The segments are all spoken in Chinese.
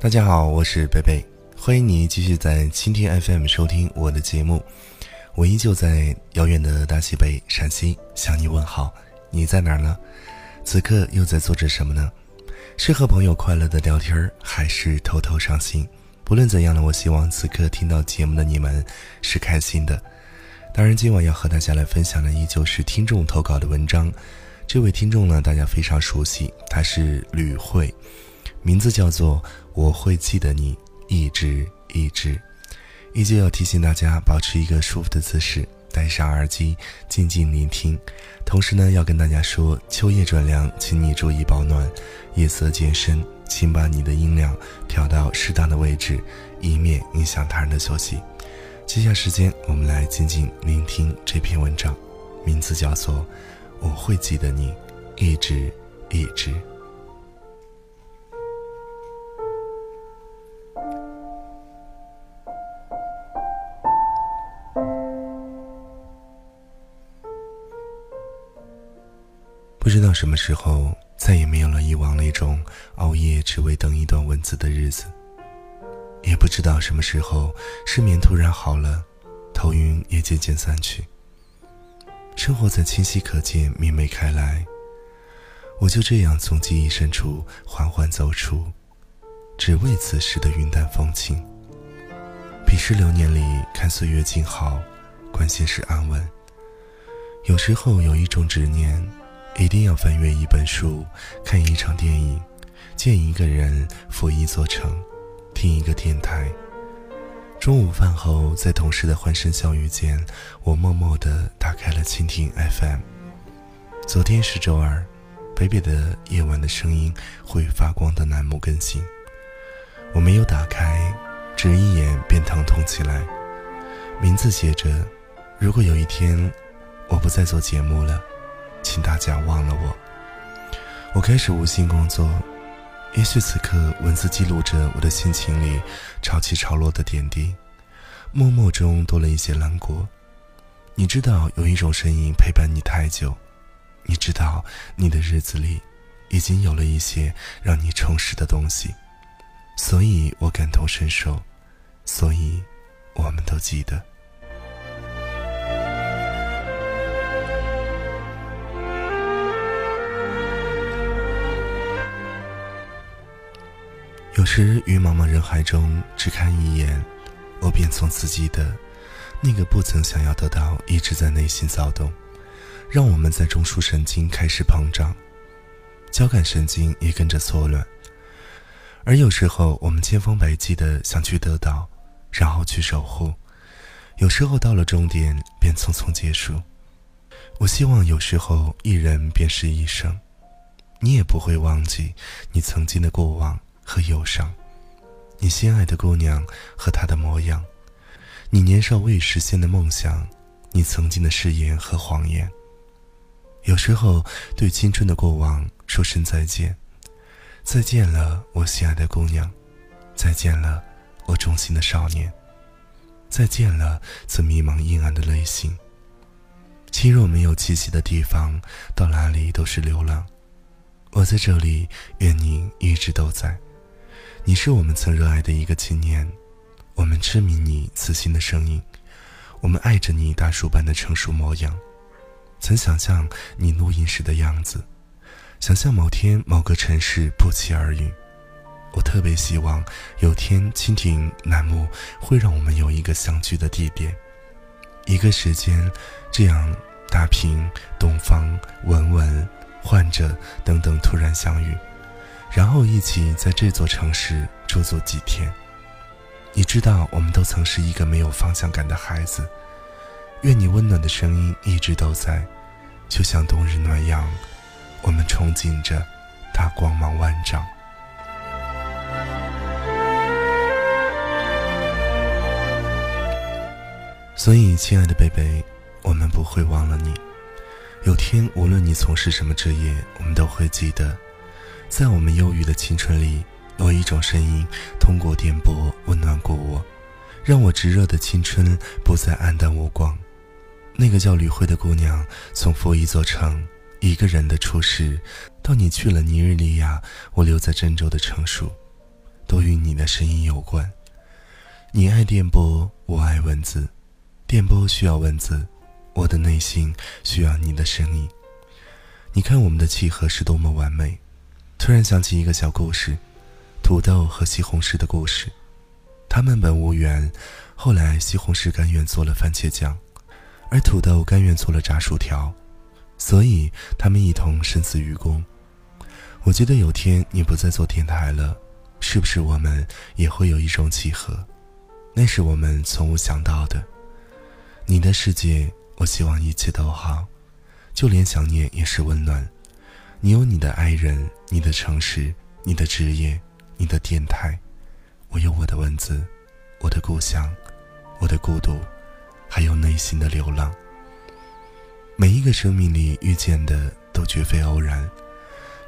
大家好，我是贝贝，欢迎你继续在蜻蜓 FM 收听我的节目。我依旧在遥远的大西北陕西向你问好，你在哪儿呢？此刻又在做着什么呢？是和朋友快乐的聊天还是偷偷伤心？不论怎样呢，我希望此刻听到节目的你们是开心的。当然，今晚要和大家来分享的依旧是听众投稿的文章。这位听众呢，大家非常熟悉，他是吕慧。名字叫做我会记得你，一直一直，依旧要提醒大家保持一个舒服的姿势，戴上耳机静静聆听。同时呢，要跟大家说，秋夜转凉，请你注意保暖。夜色渐深，请把你的音量调到适当的位置，以免影响他人的休息。接下时间，我们来静静聆听这篇文章，名字叫做我会记得你，一直一直。不知道什么时候再也没有了以往那种熬夜只为等一段文字的日子，也不知道什么时候失眠突然好了，头晕也渐渐散去。生活在清晰可见、明媚开来，我就这样从记忆深处缓缓走出，只为此时的云淡风轻。彼时流年里看岁月静好，关心是安稳。有时候有一种执念。一定要翻阅一本书，看一场电影，见一个人，赴一座城，听一个电台。中午饭后，在同事的欢声笑语间，我默默地打开了蜻蜓 FM。昨天是周二，北北的夜晚的声音会发光的栏目更新。我没有打开，只一眼便疼痛起来。名字写着：“如果有一天，我不再做节目了。”请大家忘了我。我开始无心工作，也许此刻文字记录着我的心情里潮起潮落的点滴，默默中多了一些难过。你知道有一种声音陪伴你太久，你知道你的日子里已经有了一些让你充实的东西，所以我感同身受，所以我们都记得。有时于茫茫人海中只看一眼，我便从此记得，那个不曾想要得到，一直在内心骚动，让我们在中枢神经开始膨胀，交感神经也跟着错乱。而有时候我们千方百计的想去得到，然后去守护，有时候到了终点便匆匆结束。我希望有时候一人便是一生，你也不会忘记你曾经的过往。和忧伤，你心爱的姑娘和她的模样，你年少未实现的梦想，你曾经的誓言和谎言。有时候，对青春的过往说声再见，再见了，我心爱的姑娘，再见了，我忠心的少年，再见了，曾迷茫阴暗的内心。亲若没有栖息的地方，到哪里都是流浪。我在这里，愿您一直都在。你是我们曾热爱的一个青年，我们痴迷你磁性的声音，我们爱着你大树般的成熟模样，曾想象你录音时的样子，想象某天某个城市不期而遇。我特别希望有天蜻蜓栏目会让我们有一个相聚的地点，一个时间，这样大平、东方、文文、患者等等突然相遇。然后一起在这座城市驻足几天。你知道，我们都曾是一个没有方向感的孩子。愿你温暖的声音一直都在，就像冬日暖阳。我们憧憬着它光芒万丈。所以，亲爱的贝贝，我们不会忘了你。有天，无论你从事什么职业，我们都会记得。在我们忧郁的青春里，有一种声音通过电波温暖过我，让我炙热的青春不再黯淡无光。那个叫吕慧的姑娘，从佛一座城一个人的出世，到你去了尼日利亚，我留在郑州的成熟，都与你的声音有关。你爱电波，我爱文字。电波需要文字，我的内心需要你的声音。你看我们的契合是多么完美。突然想起一个小故事：土豆和西红柿的故事。他们本无缘，后来西红柿甘愿做了番茄酱，而土豆甘愿做了炸薯条，所以他们一同生死与共。我觉得有天你不再做电台了，是不是我们也会有一种契合？那是我们从无想到的。你的世界，我希望一切都好，就连想念也是温暖。你有你的爱人，你的城市，你的职业，你的电台，我有我的文字，我的故乡，我的孤独，还有内心的流浪。每一个生命里遇见的都绝非偶然。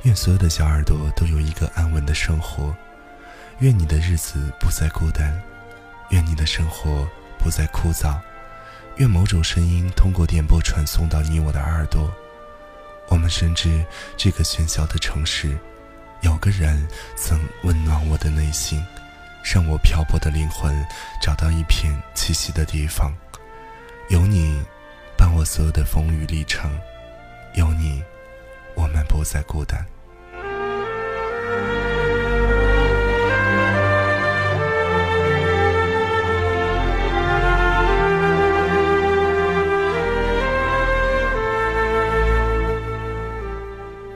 愿所有的小耳朵都有一个安稳的生活，愿你的日子不再孤单，愿你的生活不再枯燥，愿某种声音通过电波传送到你我的耳朵。我们深知这个喧嚣的城市，有个人曾温暖我的内心，让我漂泊的灵魂找到一片栖息的地方。有你，伴我所有的风雨历程，有你。我们不再孤单。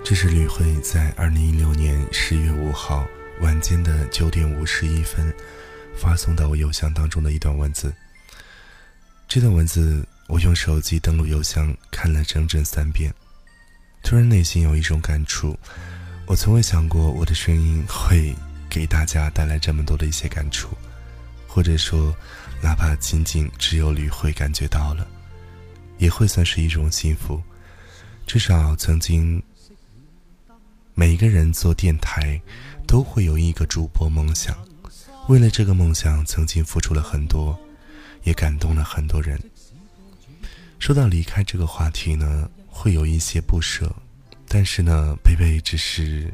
这是吕慧在二零一六年十月五号晚间的九点五十一分发送到我邮箱当中的一段文字。这段文字我用手机登录邮箱看了整整三遍。突然内心有一种感触，我从未想过我的声音会给大家带来这么多的一些感触，或者说，哪怕仅仅只有吕慧感觉到了，也会算是一种幸福。至少曾经，每一个人做电台都会有一个主播梦想，为了这个梦想曾经付出了很多，也感动了很多人。说到离开这个话题呢？会有一些不舍，但是呢，贝贝只是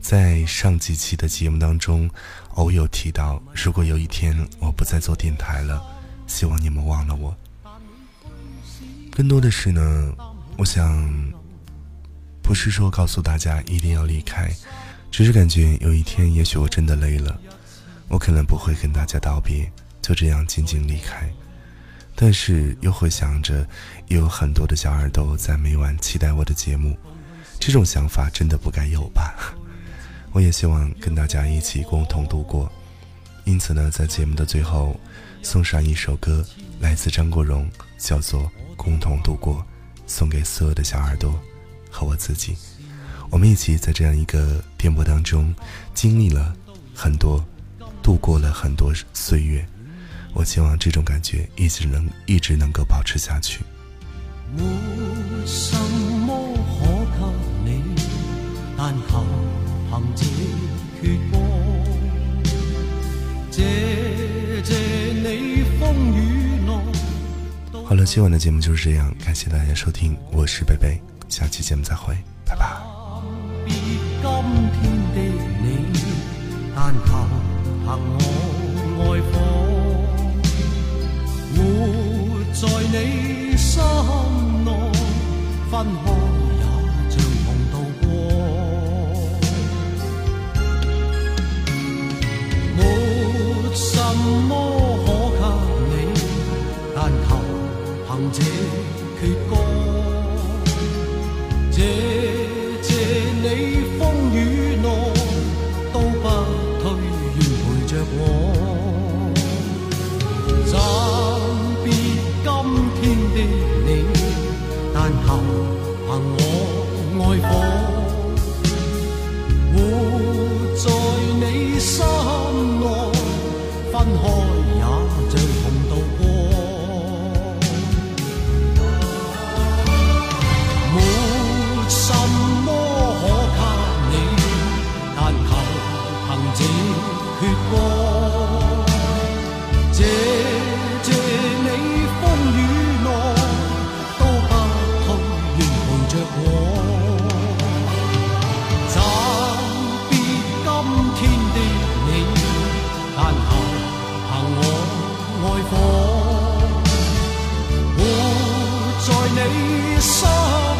在上几期的节目当中偶有提到，如果有一天我不再做电台了，希望你们忘了我。更多的是呢，我想不是说告诉大家一定要离开，只是感觉有一天，也许我真的累了，我可能不会跟大家道别，就这样静静离开。但是又会想着，有很多的小耳朵在每晚期待我的节目，这种想法真的不该有吧？我也希望跟大家一起共同度过，因此呢，在节目的最后，送上一首歌，来自张国荣，叫做《共同度过》，送给所有的小耳朵和我自己，我们一起在这样一个电波当中，经历了很多，度过了很多岁月。我希望这种感觉一直能一直能够保持下去。没什么可给你，但求凭这阙歌，谢谢你风雨内。好了，今晚的节目就是这样，感谢大家收听，我是贝贝，下期节目再会，拜拜。今天的你，但求凭我爱火，活在你心内，分开也像同度过。我什么可给你，但求凭这阙歌。你说